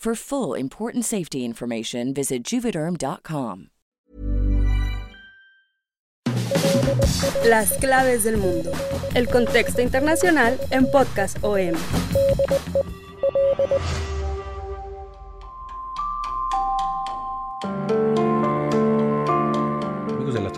For full important safety information, visit juvederm.com. Las claves del mundo. El contexto internacional en Podcast OM.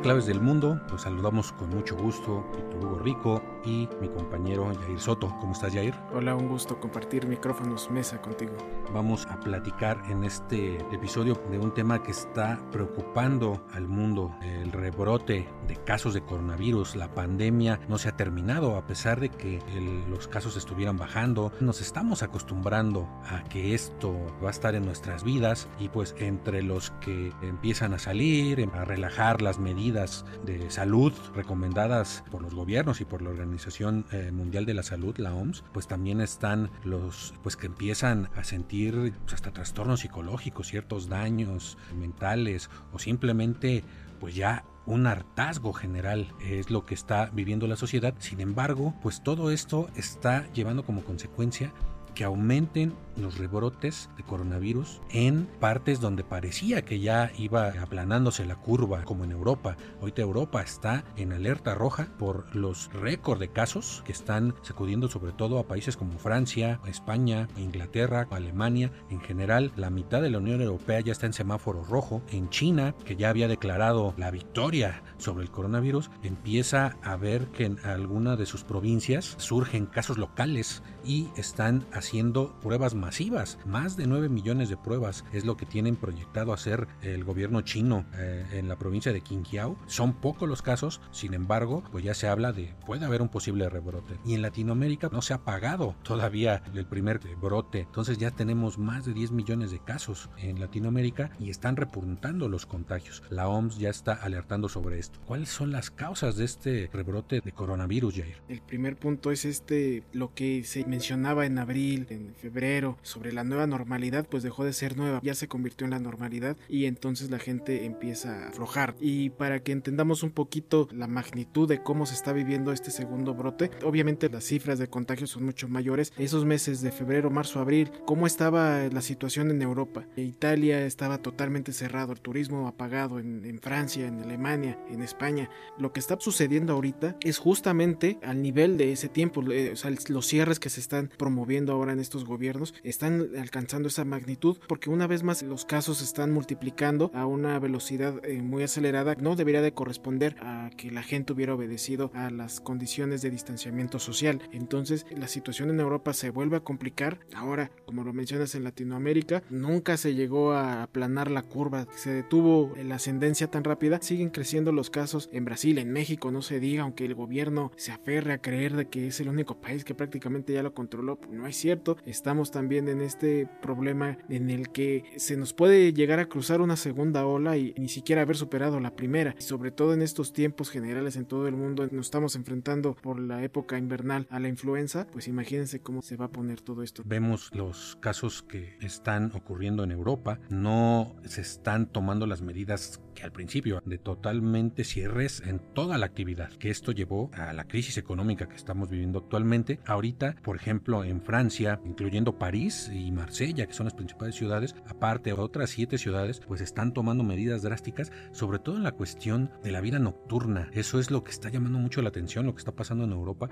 Claves del mundo, pues saludamos con mucho gusto Víctor Hugo Rico y mi compañero Jair Soto. ¿Cómo estás, Jair? Hola, un gusto compartir micrófonos mesa contigo. Vamos a platicar en este episodio de un tema que está preocupando al mundo, el rebrote de casos de coronavirus. La pandemia no se ha terminado a pesar de que el- los casos estuvieran bajando. Nos estamos acostumbrando a que esto va a estar en nuestras vidas y pues entre los que empiezan a salir, a relajar las medidas de salud recomendadas por los gobiernos y por la Organización eh, Mundial de la Salud, la OMS, pues también están los pues que empiezan a sentir pues, hasta trastornos psicológicos, ciertos daños mentales o simplemente pues ya un hartazgo general es lo que está viviendo la sociedad. Sin embargo, pues todo esto está llevando como consecuencia que aumenten los rebrotes de coronavirus en partes donde parecía que ya iba aplanándose la curva, como en Europa. Ahorita Europa está en alerta roja por los récords de casos que están sacudiendo sobre todo a países como Francia, España, Inglaterra, Alemania. En general, la mitad de la Unión Europea ya está en semáforo rojo. En China, que ya había declarado la victoria sobre el coronavirus, empieza a ver que en alguna de sus provincias surgen casos locales y están haciendo pruebas masivas. Más de 9 millones de pruebas es lo que tienen proyectado hacer el gobierno chino eh, en la provincia de Qinghai. Son pocos los casos, sin embargo, pues ya se habla de puede haber un posible rebrote. Y en Latinoamérica no se ha pagado todavía el primer brote. Entonces ya tenemos más de 10 millones de casos en Latinoamérica y están repuntando los contagios. La OMS ya está alertando sobre esto. ¿Cuáles son las causas de este rebrote de coronavirus, Jair? El primer punto es este, lo que se mencionaba en abril, en febrero, sobre la nueva normalidad, pues dejó de ser nueva, ya se convirtió en la normalidad y entonces la gente empieza a aflojar. Y para que entendamos un poquito la magnitud de cómo se está viviendo este segundo brote, obviamente las cifras de contagios son mucho mayores. Esos meses de febrero, marzo, abril, ¿cómo estaba la situación en Europa? Italia estaba totalmente cerrado, el turismo apagado en, en Francia, en Alemania, en España. Lo que está sucediendo ahorita es justamente al nivel de ese tiempo, eh, o sea, los cierres que se están promoviendo ahora en estos gobiernos están alcanzando esa magnitud porque una vez más los casos están multiplicando a una velocidad eh, muy acelerada. No debería de corresponder a que la gente hubiera obedecido a las condiciones de distanciamiento social. Entonces la situación en Europa se vuelve a complicar. Ahora, como lo mencionas en Latinoamérica, nunca se llegó a aplanar la curva, se detuvo la ascendencia tan rápida. Siguen creciendo los casos en Brasil, en México, no se diga, aunque el gobierno se aferre a creer de que es el único país que prácticamente ya lo controló, pues no es cierto. Estamos también en este problema en el que se nos puede llegar a cruzar una segunda ola y ni siquiera haber superado la primera. Y sobre todo en estos tiempos generales en todo el mundo nos estamos enfrentando por la época invernal a la influenza, pues imagínense cómo se va a poner todo esto. Vemos los casos que están ocurriendo en Europa, no se están tomando las medidas que al principio de totalmente cierres en toda la actividad, que esto llevó a la crisis económica que estamos viviendo actualmente. Ahorita, por ejemplo, en Francia, incluyendo París y Marsella, que son las principales ciudades, aparte otras siete ciudades, pues están tomando medidas drásticas, sobre todo en la cuestión de la vida nocturna. Eso es lo que está llamando mucho la atención, lo que está pasando en Europa.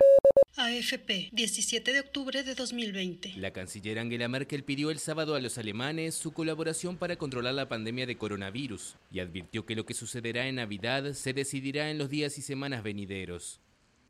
AFP, 17 de octubre de 2020. La canciller Angela Merkel pidió el sábado a los alemanes su colaboración para controlar la pandemia de coronavirus y advirtió que lo que sucederá en Navidad se decidirá en los días y semanas venideros.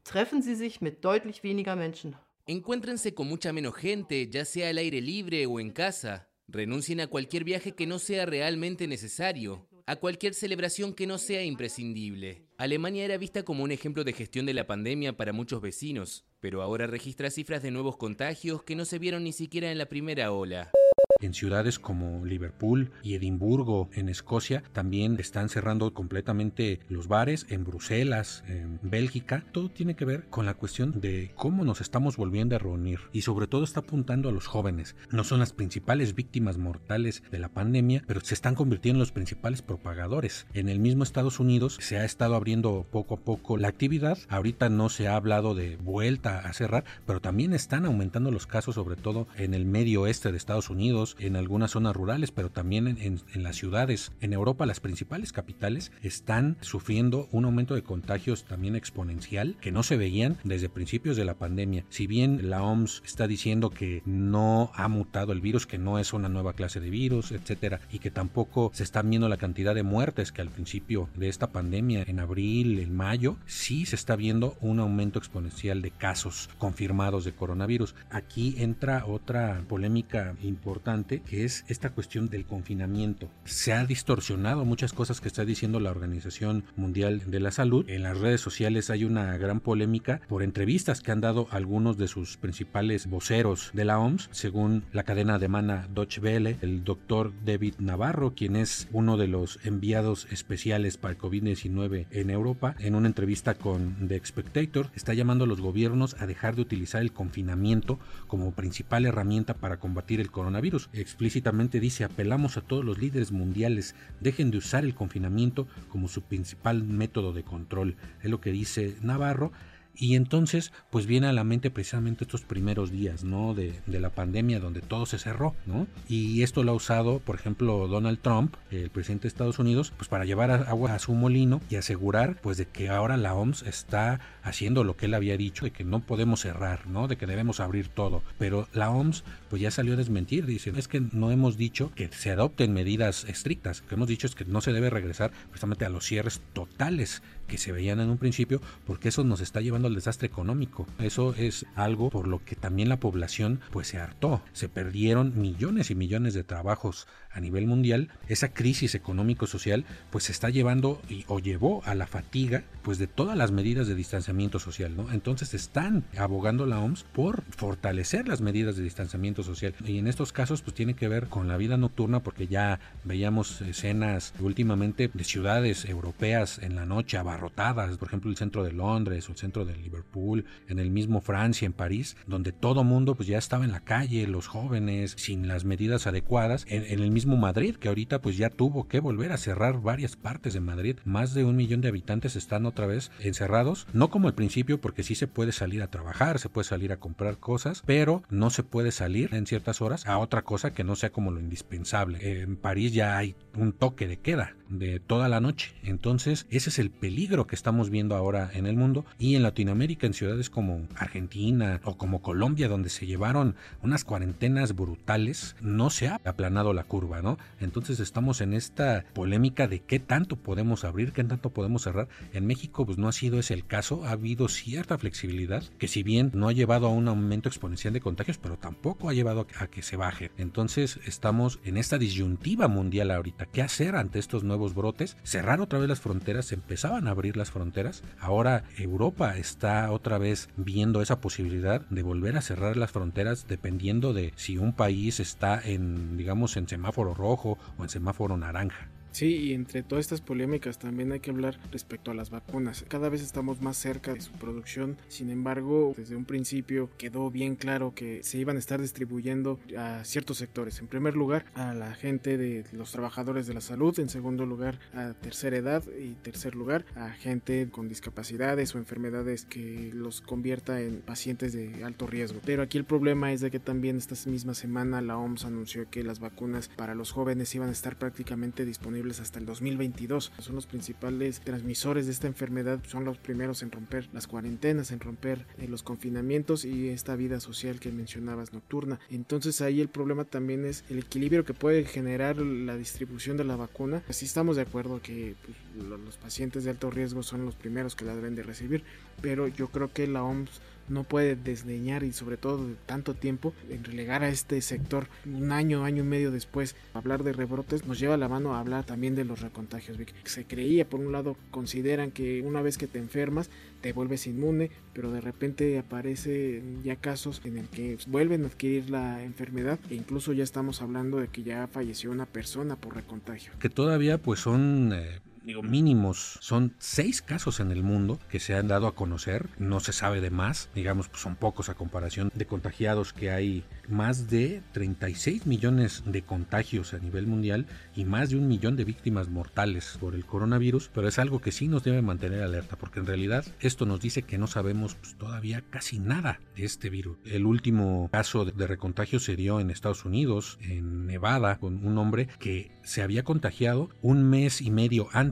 Treffen Sie sich mit deutlich weniger Menschen. Encuéntrense con mucha menos gente, ya sea al aire libre o en casa. Renuncien a cualquier viaje que no sea realmente necesario, a cualquier celebración que no sea imprescindible. Alemania era vista como un ejemplo de gestión de la pandemia para muchos vecinos, pero ahora registra cifras de nuevos contagios que no se vieron ni siquiera en la primera ola. En ciudades como Liverpool y Edimburgo, en Escocia, también están cerrando completamente los bares. En Bruselas, en Bélgica, todo tiene que ver con la cuestión de cómo nos estamos volviendo a reunir. Y sobre todo está apuntando a los jóvenes. No son las principales víctimas mortales de la pandemia, pero se están convirtiendo en los principales propagadores. En el mismo Estados Unidos se ha estado abriendo poco a poco la actividad. Ahorita no se ha hablado de vuelta a cerrar, pero también están aumentando los casos, sobre todo en el medio oeste de Estados Unidos en algunas zonas rurales, pero también en, las ciudades. En Europa las principales capitales están sufriendo un aumento de contagios también exponencial que no se veían desde principios de la pandemia. Si bien la OMS está diciendo que no ha mutado el virus, que no es una nueva clase de virus, etcétera, y que tampoco se están viendo la cantidad de muertes que al principio de esta pandemia, en abril, en mayo, sí se está viendo un aumento exponencial de casos confirmados de coronavirus. Aquí entra otra polémica importante que es esta cuestión del confinamiento. Se ha distorsionado muchas cosas que está diciendo la Organización Mundial de la Salud. En las redes sociales hay una gran polémica por entrevistas que han dado algunos de sus principales voceros de la OMS, según la cadena de mana Deutsche Welle, el doctor David Navarro, quien es uno de los enviados especiales para el COVID-19 en Europa, en una entrevista con The Spectator, está llamando a los gobiernos a dejar de utilizar el confinamiento como principal herramienta para combatir el coronavirus explícitamente dice apelamos a todos los líderes mundiales, dejen de usar el confinamiento como su principal método de control. Es lo que dice Navarro y entonces, pues viene a la mente precisamente estos primeros días, ¿no? De, de, la pandemia donde todo se cerró, ¿no? Y esto lo ha usado, por ejemplo, Donald Trump, el presidente de Estados Unidos, pues para llevar agua a su molino y asegurar, pues, de que ahora la OMS está haciendo lo que él había dicho, de que no podemos cerrar, ¿no? De que debemos abrir todo. Pero la OMS, pues ya salió a desmentir, dicen, es que no hemos dicho que se adopten medidas estrictas, lo que hemos dicho es que no se debe regresar precisamente a los cierres totales que se veían en un principio, porque eso nos está llevando desastre económico. Eso es algo por lo que también la población pues se hartó. Se perdieron millones y millones de trabajos a nivel mundial. Esa crisis económico-social pues se está llevando o llevó a la fatiga pues de todas las medidas de distanciamiento social, ¿no? Entonces están abogando la OMS por fortalecer las medidas de distanciamiento social. Y en estos casos pues tiene que ver con la vida nocturna porque ya veíamos escenas últimamente de ciudades europeas en la noche abarrotadas rotadas, por ejemplo el centro de Londres o el centro de Liverpool, en el mismo Francia, en París, donde todo mundo pues ya estaba en la calle, los jóvenes, sin las medidas adecuadas, en, el mismo Madrid, que ahorita pues ya tuvo que volver a cerrar varias partes de Madrid, más de un millón de habitantes están otra vez encerrados, no como al principio porque sí se puede salir a trabajar, se puede salir a comprar cosas, pero no se puede salir en ciertas horas a otra cosa que no sea como lo indispensable. En París ya hay un toque de queda de toda la noche, entonces ese es el peligro que estamos viendo ahora en el mundo y en Latinoamérica, en ciudades como Argentina o como Colombia, donde se llevaron unas cuarentenas brutales, no se ha aplanado la curva, ¿no? Entonces estamos en esta polémica de qué tanto podemos abrir, qué tanto podemos cerrar. En México, pues no ha sido ese el caso, ha habido cierta flexibilidad que si bien no ha llevado a un aumento exponencial de contagios, pero tampoco ha llevado a que se baje. Entonces estamos en esta disyuntiva mundial ahorita. ¿Qué hacer ante estos nuevos brotes? Cerrar otra vez las fronteras, empezaban a abrir las fronteras. Ahora Europa está otra vez viendo esa posibilidad de volver a cerrar las fronteras dependiendo de si un país está en, digamos, en semáforo rojo o en semáforo naranja. Sí, y entre todas estas polémicas también hay que hablar respecto a las vacunas. Cada vez estamos más cerca de su producción, sin embargo, desde un principio quedó bien claro que se iban a estar distribuyendo a ciertos sectores. En primer lugar, a la gente de los trabajadores de la salud, en segundo lugar, a tercera edad y tercer lugar, a gente con discapacidades o enfermedades que los convierta en pacientes de alto riesgo. Pero aquí el problema es de que también esta misma semana la OMS anunció que las vacunas para los jóvenes iban a estar prácticamente disponibles disponibles hasta el 2022. Son los principales transmisores de esta enfermedad, son los primeros en romper las cuarentenas, en romper eh, los confinamientos y esta vida social que mencionabas nocturna. Entonces ahí el problema también es el equilibrio que puede generar la distribución de la vacuna. Así estamos de acuerdo que pues, los pacientes de alto riesgo son los primeros que la deben de recibir, pero yo creo que la OMS no puede desdeñar y sobre todo de tanto tiempo en relegar a este sector un año, año y medio después. Hablar de rebrotes nos lleva la mano a hablar también de los recontagios. Se creía, por un lado, consideran que una vez que te enfermas te vuelves inmune, pero de repente aparecen ya casos en el que vuelven a adquirir la enfermedad e incluso ya estamos hablando de que ya falleció una persona por recontagio. Que todavía pues son... Eh, digo, mínimos. Son seis casos en el mundo que se han dado a conocer. No se sabe de más. Digamos, pues son pocos a comparación de contagiados que hay. Más de 36 millones de contagios a nivel mundial y más de un millón de víctimas mortales por el coronavirus. Pero es algo que sí nos debe mantener alerta porque en realidad esto nos dice que no sabemos pues, todavía casi nada de este virus. El último caso de recontagio se dio en Estados Unidos, en Nevada, con un hombre que se había contagiado un mes y medio antes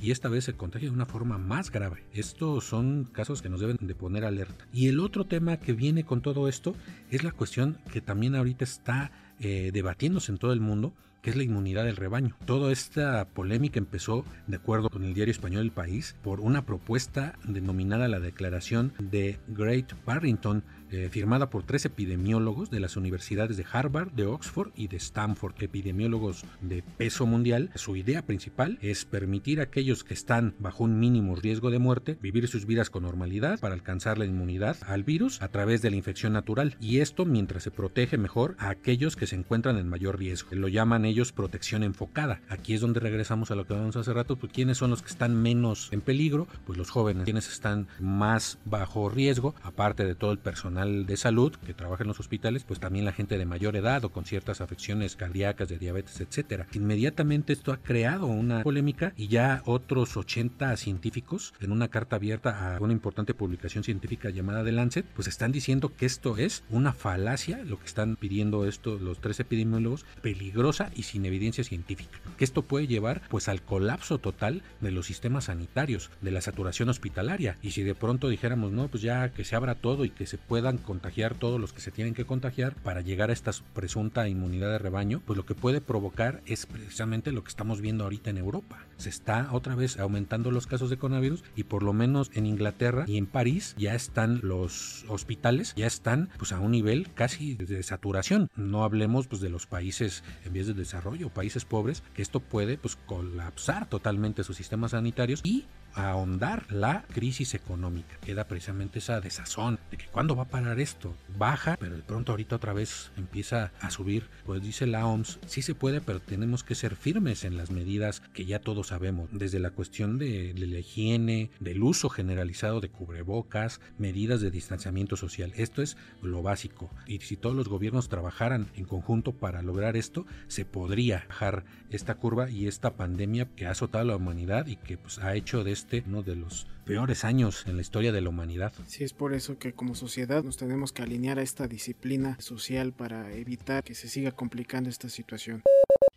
y esta vez se contagia de una forma más grave. Estos son casos que nos deben de poner alerta. Y el otro tema que viene con todo esto es la cuestión que también ahorita está eh, debatiéndose en todo el mundo, que es la inmunidad del rebaño. Toda esta polémica empezó, de acuerdo con el diario español El País, por una propuesta denominada la Declaración de Great Barrington eh, firmada por tres epidemiólogos de las universidades de Harvard, de Oxford y de Stanford, epidemiólogos de peso mundial. Su idea principal es permitir a aquellos que están bajo un mínimo riesgo de muerte vivir sus vidas con normalidad para alcanzar la inmunidad al virus a través de la infección natural. Y esto mientras se protege mejor a aquellos que se encuentran en mayor riesgo. Lo llaman ellos protección enfocada. Aquí es donde regresamos a lo que hablamos hace rato, pues quiénes son los que están menos en peligro, pues los jóvenes, quienes están más bajo riesgo, aparte de todo el personal de salud que trabaja en los hospitales, pues también la gente de mayor edad o con ciertas afecciones cardíacas, de diabetes, etcétera. Inmediatamente esto ha creado una polémica y ya otros 80 científicos en una carta abierta a una importante publicación científica llamada The Lancet, pues están diciendo que esto es una falacia, lo que están pidiendo esto los tres epidemiólogos, peligrosa y sin evidencia científica. Que esto puede llevar pues al colapso total de los sistemas sanitarios, de la saturación hospitalaria. Y si de pronto dijéramos, no, pues ya que se abra todo y que se pueda contagiar todos los que se tienen que contagiar para llegar a esta presunta inmunidad de rebaño, pues lo que puede provocar es precisamente lo que estamos viendo ahorita en Europa. Se está otra vez aumentando los casos de coronavirus y por lo menos en Inglaterra y en París ya están los hospitales, ya están pues a un nivel casi de saturación. No hablemos pues de los países en vías de desarrollo, países pobres, que esto puede pues colapsar totalmente sus sistemas sanitarios y ahondar la crisis económica. Queda precisamente esa desazón de que cuándo va a parar esto. Baja, pero de pronto ahorita otra vez empieza a subir. Pues dice la OMS, sí se puede, pero tenemos que ser firmes en las medidas que ya todos sabemos, desde la cuestión de, la higiene, del uso generalizado de cubrebocas, medidas de distanciamiento social. Esto es lo básico. Y si todos los gobiernos trabajaran en conjunto para lograr esto, se podría bajar esta curva y esta pandemia que ha azotado a la humanidad y que pues, ha hecho de este uno de los peores años en la historia de la humanidad. Sí, es por eso que como sociedad nos tenemos que alinear a esta disciplina social para evitar que se siga complicando esta situación.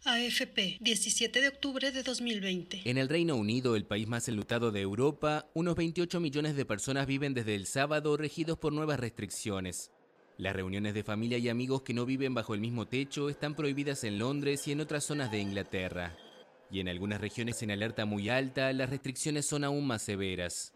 AFP, 17 de octubre de 2020. En el Reino Unido, el país más enlutado de Europa, unos 28 millones de personas viven desde el sábado regidos por nuevas restricciones. Las reuniones de familia y amigos que no viven bajo el mismo techo están prohibidas en Londres y en otras zonas de Inglaterra y en algunas regiones en alerta muy alta las restricciones son aún más severas.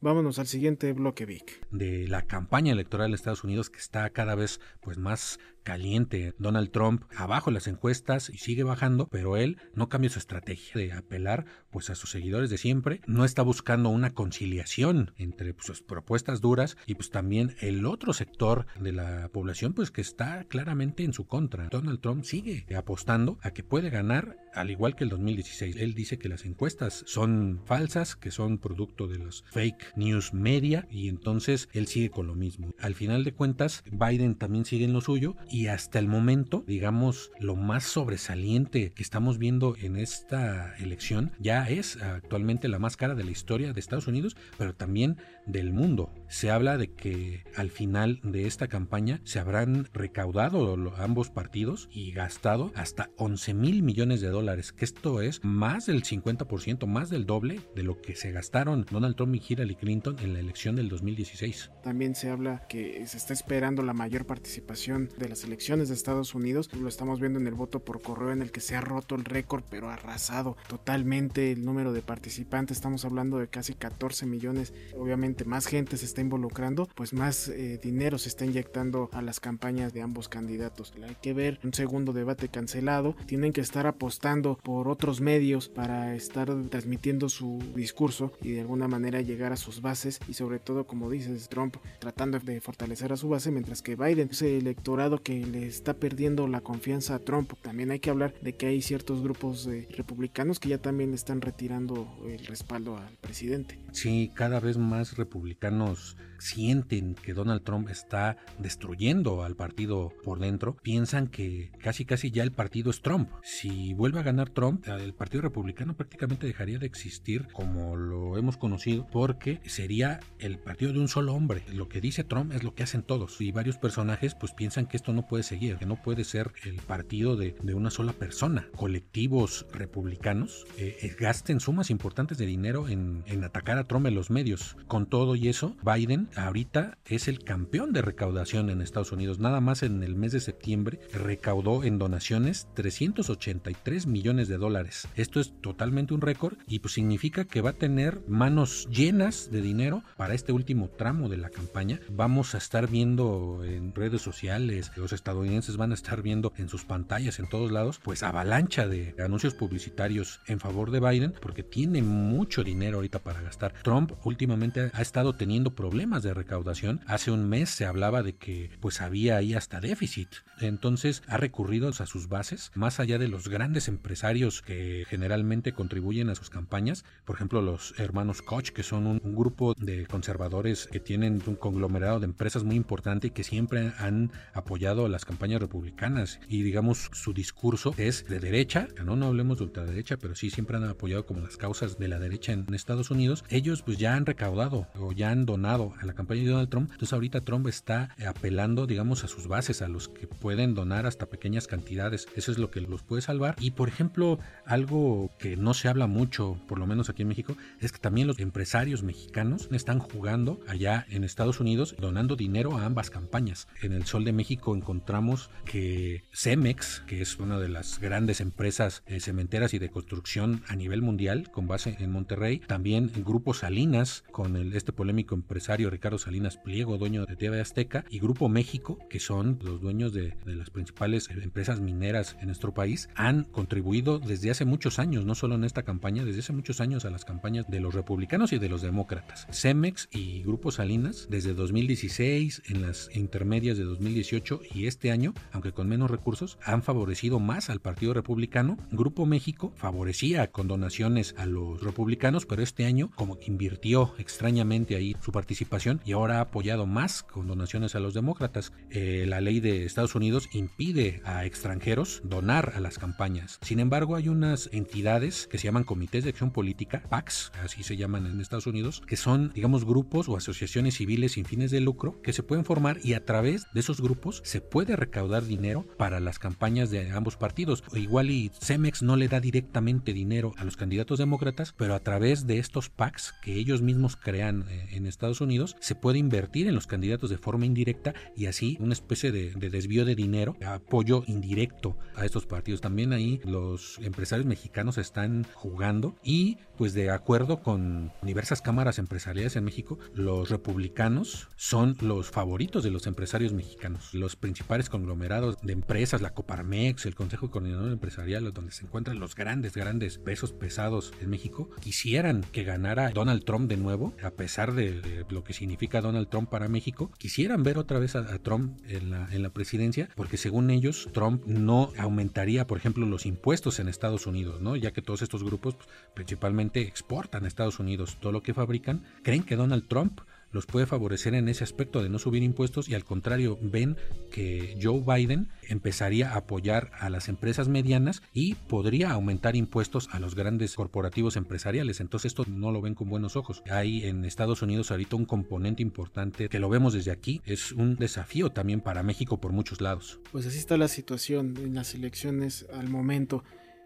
Vámonos al siguiente bloque Vic. De la campaña electoral de Estados Unidos que está cada vez pues más caliente. Donald Trump abajo las encuestas y sigue bajando, pero él no cambia su estrategia de apelar pues a sus seguidores de siempre. No está buscando una conciliación entre pues, sus propuestas duras y pues también el otro sector de la población pues que está claramente en su contra. Donald Trump sigue apostando a que puede ganar al igual que el 2016. Él dice que las encuestas son falsas, que son producto de los fake News Media y entonces él sigue con lo mismo. Al final de cuentas, Biden también sigue en lo suyo y hasta el momento, digamos, lo más sobresaliente que estamos viendo en esta elección ya es actualmente la más cara de la historia de Estados Unidos, pero también del mundo. Se habla de que al final de esta campaña se habrán recaudado ambos partidos y gastado hasta 11 mil millones de dólares, que esto es más del 50%, más del doble de lo que se gastaron Donald Trump y Hillary Clinton en la elección del 2016. También se habla que se está esperando la mayor participación de las elecciones de Estados Unidos. Lo estamos viendo en el voto por correo en el que se ha roto el récord, pero arrasado totalmente el número de participantes. Estamos hablando de casi 14 millones. Obviamente más gente se está involucrando, pues más eh, dinero se está inyectando a las campañas de ambos candidatos. Hay que ver un segundo debate cancelado. Tienen que estar apostando por otros medios para estar transmitiendo su discurso y de alguna manera llegar a sus bases y sobre todo como dices Trump tratando de fortalecer a su base mientras que Biden ese electorado que le está perdiendo la confianza a Trump. También hay que hablar de que hay ciertos grupos de republicanos que ya también le están retirando el respaldo al presidente. Sí cada vez más republicanos sienten que Donald Trump está destruyendo al partido por dentro, piensan que casi casi ya el partido es Trump. Si vuelve a ganar Trump, el Partido Republicano prácticamente dejaría de existir como lo hemos conocido porque sería el partido de un solo hombre. Lo que dice Trump es lo que hacen todos y varios personajes pues piensan que esto no puede seguir, que no puede ser el partido de, una sola persona. Colectivos republicanos eh, eh, gasten sumas importantes de dinero en, en atacar a Trump en los medios. Con todo y eso, Biden ahorita es el campeón de recaudación en Estados Unidos. Nada más en el mes de septiembre recaudó en donaciones 383 millones de dólares. Esto es totalmente un récord y pues significa que va a tener manos llenas de dinero para este último tramo de la campaña. Vamos a estar viendo en redes sociales, los estadounidenses van a estar viendo en sus pantallas en todos lados, pues avalancha de anuncios publicitarios en favor de Biden porque tiene mucho dinero ahorita para gastar. Trump últimamente ha estado teniendo problemas de recaudación. Hace un mes se hablaba de que pues había ahí hasta déficit. Entonces ha recurrido a sus bases, más allá de los grandes empresarios que generalmente contribuyen a sus campañas, por ejemplo los hermanos Koch, que son un, grupo de conservadores que tienen un conglomerado de empresas muy importante y que siempre han apoyado las campañas republicanas y digamos su discurso es de derecha, no, no hablemos de ultraderecha, pero sí siempre han apoyado como las causas de la derecha en Estados Unidos. Ellos pues ya han recaudado o ya han donado a la campaña de Donald Trump. Entonces ahorita Trump está apelando, digamos, a sus bases, a los que pueden donar hasta pequeñas cantidades. Eso es lo que los puede salvar. Y por ejemplo, algo que no se habla mucho, por lo menos aquí en México, es que también los empresarios mexicanos están jugando allá en Estados Unidos, donando dinero a ambas campañas. En el Sol de México encontramos que Cemex, que es una de las grandes empresas eh, cementeras y de construcción a nivel mundial, con base en Monterrey, también el Grupo Salinas, con este polémico empresario Ricardo Salinas Pliego, dueño de TV Azteca, y Grupo México, que son los dueños de, las principales empresas mineras en nuestro país, han contribuido desde hace muchos años, no solo en esta campaña, desde hace muchos años a las campañas de los republicanos y de los demócratas. Cemex y Grupo Salinas, desde 2016, en las intermedias de 2018 y este año, aunque con menos recursos, han favorecido más al Partido Republicano. Grupo México favorecía con donaciones a los republicanos, pero este año como invirtió extrañamente ahí su participación y ahora ha apoyado más con donaciones a los demócratas. Eh, la ley de Estados Unidos impide a extranjeros donar a las campañas. Sin embargo, hay unas entidades que se llaman comités de acción política, PACs, así se llaman en Estados Unidos, que son, digamos, grupos o asociaciones civiles sin fines de lucro que se pueden formar y a través de esos grupos se puede recaudar dinero para las campañas de ambos partidos. Igual y Cemex no le da directamente dinero a los candidatos demócratas, pero a través de estos PACs que ellos mismos crean eh, en Estados Unidos, se puede invertir en los candidatos de forma indirecta y así una especie de, desvío de dinero, apoyo indirecto a estos partidos. También ahí los empresarios mexicanos están jugando y pues de acuerdo con diversas cámaras empresariales en México, los republicanos son los favoritos de los empresarios mexicanos. Los principales conglomerados de empresas, la Coparmex, el Consejo Coordinador Empresarial, donde se encuentran los grandes, grandes pesos pesados en México, quisieran que ganara Donald Trump de nuevo, a pesar de lo que significa significa Donald Trump para México, quisieran ver otra vez a, Trump en la, en la presidencia, porque según ellos, Trump no aumentaría, por ejemplo, los impuestos en Estados Unidos, ¿no? Ya que todos estos grupos pues, principalmente exportan a Estados Unidos todo lo que fabrican fabrican, creen que Donald Trump los puede favorecer en ese aspecto de no subir impuestos y al contrario ven que Joe Biden empezaría a apoyar a las empresas medianas y podría aumentar impuestos a los grandes corporativos empresariales. Entonces esto no lo ven con buenos ojos. Hay en Estados Unidos ahorita un componente importante que lo vemos desde aquí. Es un desafío también para México por muchos lados. Pues así está la situación en las elecciones al momento.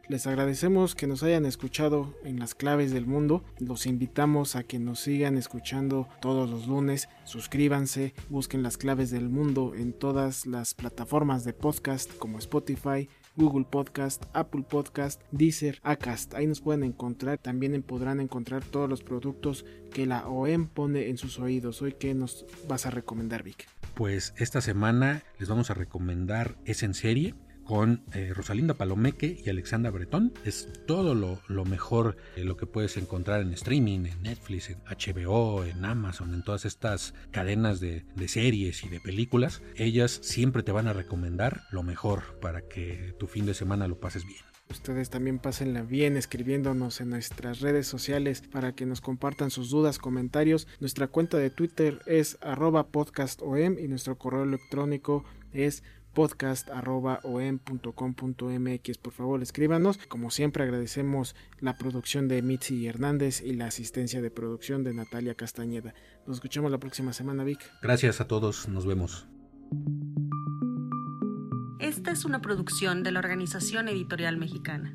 Les agradecemos que nos hayan escuchado en las claves del mundo. Los invitamos a que nos sigan escuchando todos los lunes. Suscríbanse, busquen las claves del mundo en todas las plataformas de podcast como Spotify, Google Podcast, Apple Podcast, Deezer, Acast. Ahí nos pueden encontrar. También podrán encontrar todos los productos que la OEM pone en sus oídos. Hoy, ¿qué nos vas a recomendar, Vic? Pues esta semana les vamos a recomendar Es en serie con eh, Rosalinda Palomeque y Alexandra Bretón. Es todo lo, mejor, eh, lo que puedes encontrar en streaming, en Netflix, en HBO, en Amazon, en todas estas cadenas de, de series y de películas. Ellas siempre te van a recomendar lo mejor para que tu fin de semana lo pases bien. Ustedes también pásenla bien escribiéndonos en nuestras redes sociales para que nos compartan sus dudas, comentarios. Nuestra cuenta de Twitter es arroba podcastom y nuestro correo electrónico es podcast.om.com.mx. Por favor, escríbanos. Como siempre, agradecemos la producción de Mitzi Hernández y la asistencia de producción de Natalia Castañeda. Nos escuchamos la próxima semana, Vic. Gracias a todos. Nos vemos. Esta es una producción de la Organización Editorial Mexicana.